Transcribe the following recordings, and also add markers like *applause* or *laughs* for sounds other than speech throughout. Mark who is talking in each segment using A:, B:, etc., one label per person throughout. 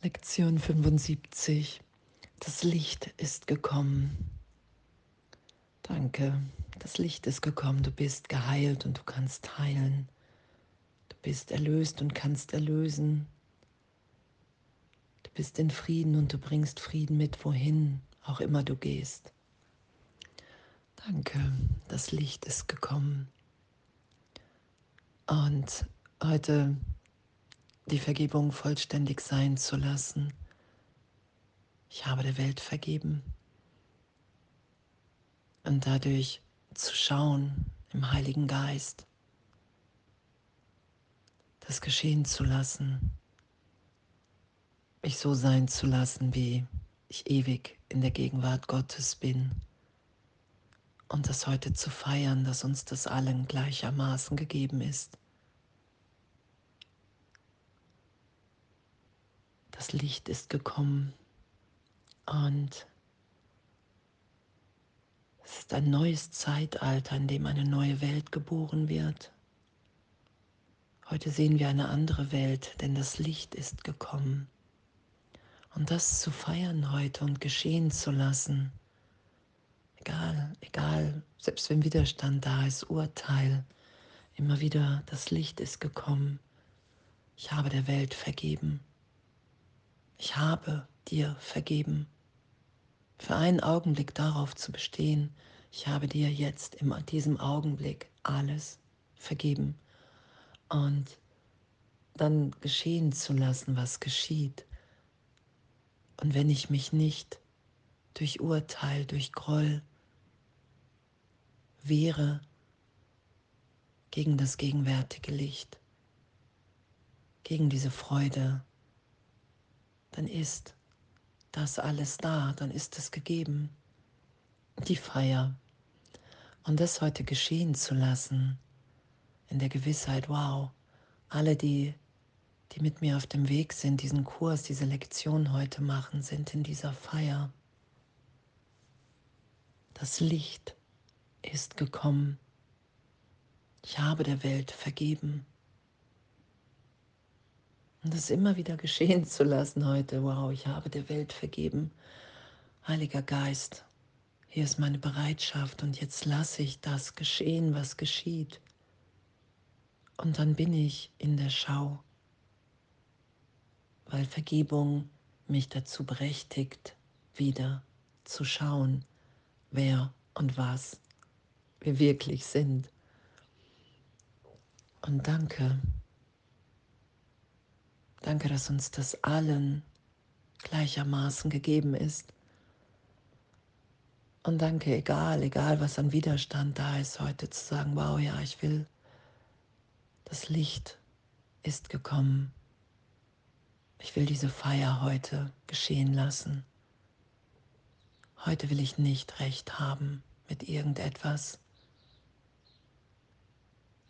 A: Lektion 75. Das Licht ist gekommen. Danke, das Licht ist gekommen. Du bist geheilt und du kannst heilen. Du bist erlöst und kannst erlösen. Du bist in Frieden und du bringst Frieden mit, wohin auch immer du gehst. Danke, das Licht ist gekommen. Und heute die Vergebung vollständig sein zu lassen. Ich habe der Welt vergeben. Und dadurch zu schauen im Heiligen Geist, das geschehen zu lassen, mich so sein zu lassen, wie ich ewig in der Gegenwart Gottes bin. Und das heute zu feiern, dass uns das allen gleichermaßen gegeben ist. Das Licht ist gekommen und es ist ein neues Zeitalter, in dem eine neue Welt geboren wird. Heute sehen wir eine andere Welt, denn das Licht ist gekommen. Und das zu feiern heute und geschehen zu lassen, egal, egal, selbst wenn Widerstand da ist, Urteil, immer wieder, das Licht ist gekommen. Ich habe der Welt vergeben ich habe dir vergeben. Für einen Augenblick darauf zu bestehen, ich habe dir jetzt in diesem Augenblick alles vergeben und dann geschehen zu lassen, was geschieht. Und wenn ich mich nicht durch Urteil, durch Groll wehre gegen das gegenwärtige Licht, gegen diese Freude, dann ist das alles da, dann ist es gegeben. Die Feier. Und das heute geschehen zu lassen, in der Gewissheit, wow, alle, die, die mit mir auf dem Weg sind, diesen Kurs, diese Lektion heute machen, sind in dieser Feier. Das Licht ist gekommen. Ich habe der Welt vergeben. Und das immer wieder geschehen zu lassen heute. Wow, ich habe der Welt vergeben. Heiliger Geist, hier ist meine Bereitschaft und jetzt lasse ich das geschehen, was geschieht. Und dann bin ich in der Schau, weil Vergebung mich dazu berechtigt, wieder zu schauen, wer und was wir wirklich sind. Und danke. Danke, dass uns das allen gleichermaßen gegeben ist. Und danke, egal, egal was an Widerstand da ist, heute zu sagen, wow, ja, ich will, das Licht ist gekommen. Ich will diese Feier heute geschehen lassen. Heute will ich nicht recht haben mit irgendetwas.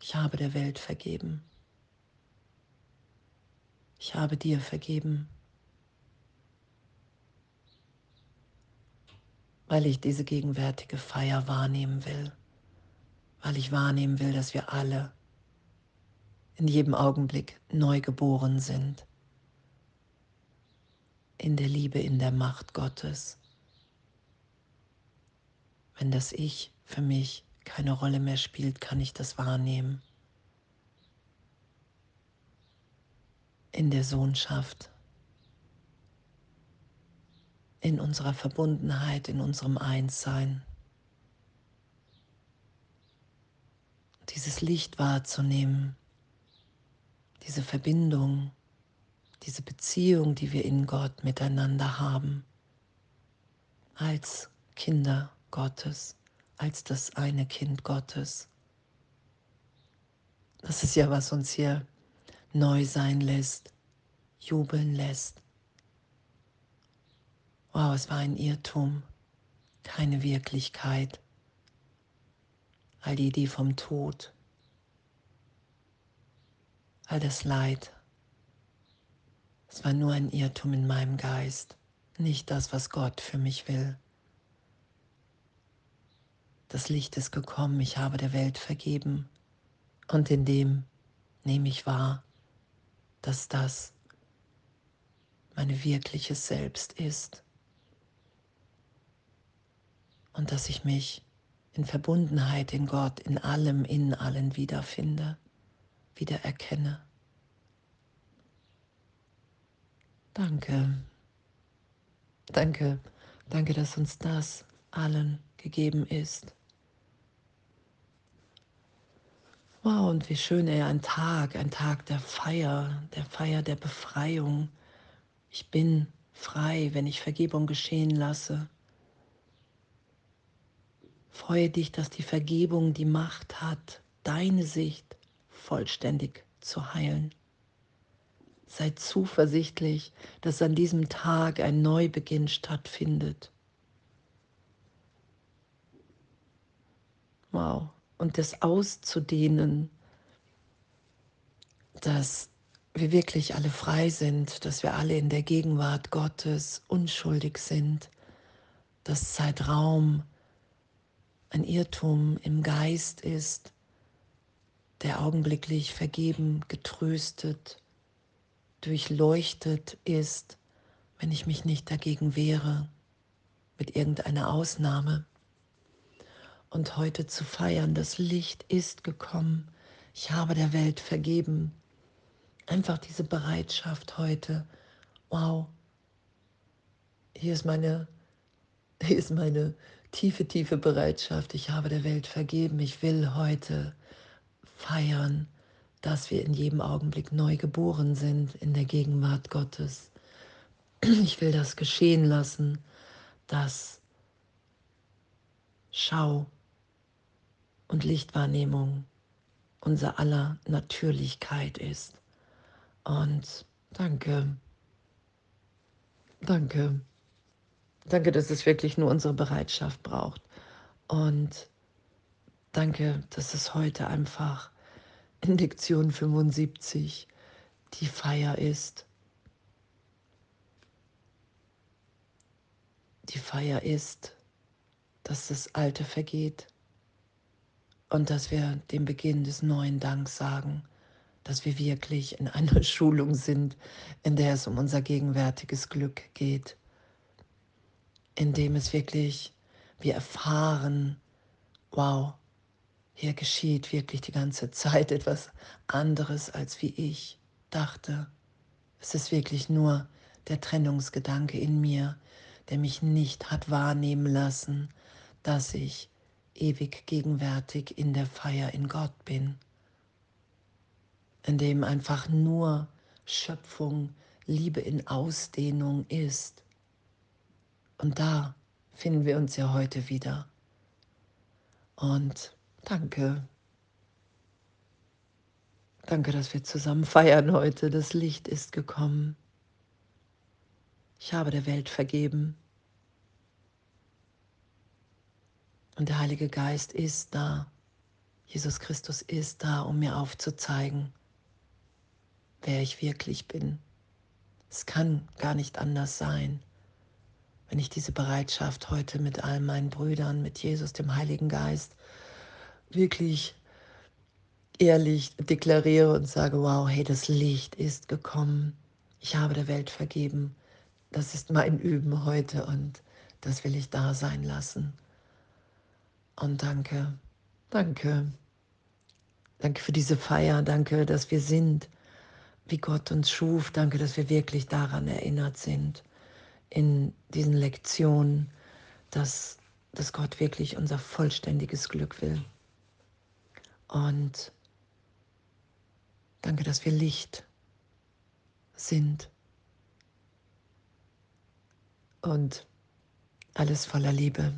A: Ich habe der Welt vergeben. Ich habe dir vergeben, weil ich diese gegenwärtige Feier wahrnehmen will, weil ich wahrnehmen will, dass wir alle in jedem Augenblick neu geboren sind, in der Liebe, in der Macht Gottes. Wenn das Ich für mich keine Rolle mehr spielt, kann ich das wahrnehmen. In der Sohnschaft, in unserer Verbundenheit, in unserem Einssein. Dieses Licht wahrzunehmen, diese Verbindung, diese Beziehung, die wir in Gott miteinander haben, als Kinder Gottes, als das eine Kind Gottes. Das ist ja, was uns hier neu sein lässt, jubeln lässt. Wow, es war ein Irrtum, keine Wirklichkeit. All die Idee vom Tod, all das Leid, es war nur ein Irrtum in meinem Geist, nicht das, was Gott für mich will. Das Licht ist gekommen, ich habe der Welt vergeben und in dem nehme ich wahr, dass das meine wirkliches Selbst ist. Und dass ich mich in Verbundenheit in Gott, in allem, in allen wiederfinde, wiedererkenne. Danke. Danke. Danke, dass uns das allen gegeben ist. Wow, und wie schön er ein Tag, ein Tag der Feier, der Feier der Befreiung. Ich bin frei, wenn ich Vergebung geschehen lasse. Freue dich, dass die Vergebung die Macht hat, deine Sicht vollständig zu heilen. Sei zuversichtlich, dass an diesem Tag ein Neubeginn stattfindet. Wow und das auszudehnen, dass wir wirklich alle frei sind, dass wir alle in der Gegenwart Gottes unschuldig sind, dass Zeitraum ein Irrtum im Geist ist, der augenblicklich vergeben, getröstet, durchleuchtet ist, wenn ich mich nicht dagegen wehre, mit irgendeiner Ausnahme und heute zu feiern. Das Licht ist gekommen. Ich habe der Welt vergeben. Einfach diese Bereitschaft heute. Wow. Hier ist meine, hier ist meine tiefe, tiefe Bereitschaft. Ich habe der Welt vergeben. Ich will heute feiern, dass wir in jedem Augenblick neu geboren sind in der Gegenwart Gottes. Ich will das geschehen lassen, dass Schau, und Lichtwahrnehmung unser aller Natürlichkeit ist. Und danke, danke, danke, dass es wirklich nur unsere Bereitschaft braucht. Und danke, dass es heute einfach in Lektion 75 die Feier ist. Die Feier ist, dass das Alte vergeht und dass wir den Beginn des neuen Danks sagen, dass wir wirklich in einer *laughs* Schulung sind, in der es um unser gegenwärtiges Glück geht, in dem es wirklich, wir erfahren, wow, hier geschieht wirklich die ganze *laughs* Zeit etwas anderes, als wie ich dachte. Es ist wirklich nur der Trennungsgedanke in mir, der mich nicht hat wahrnehmen lassen, dass ich ewig gegenwärtig in der Feier in Gott bin, in dem einfach nur Schöpfung, Liebe in Ausdehnung ist. Und da finden wir uns ja heute wieder. Und danke. Danke, dass wir zusammen feiern heute. Das Licht ist gekommen. Ich habe der Welt vergeben. Und der Heilige Geist ist da. Jesus Christus ist da, um mir aufzuzeigen, wer ich wirklich bin. Es kann gar nicht anders sein, wenn ich diese Bereitschaft heute mit all meinen Brüdern, mit Jesus, dem Heiligen Geist, wirklich ehrlich deklariere und sage, wow, hey, das Licht ist gekommen. Ich habe der Welt vergeben. Das ist mein Üben heute und das will ich da sein lassen. Und danke, danke. Danke für diese Feier. Danke, dass wir sind, wie Gott uns schuf. Danke, dass wir wirklich daran erinnert sind, in diesen Lektionen, dass, dass Gott wirklich unser vollständiges Glück will. Und danke, dass wir Licht sind. Und alles voller Liebe.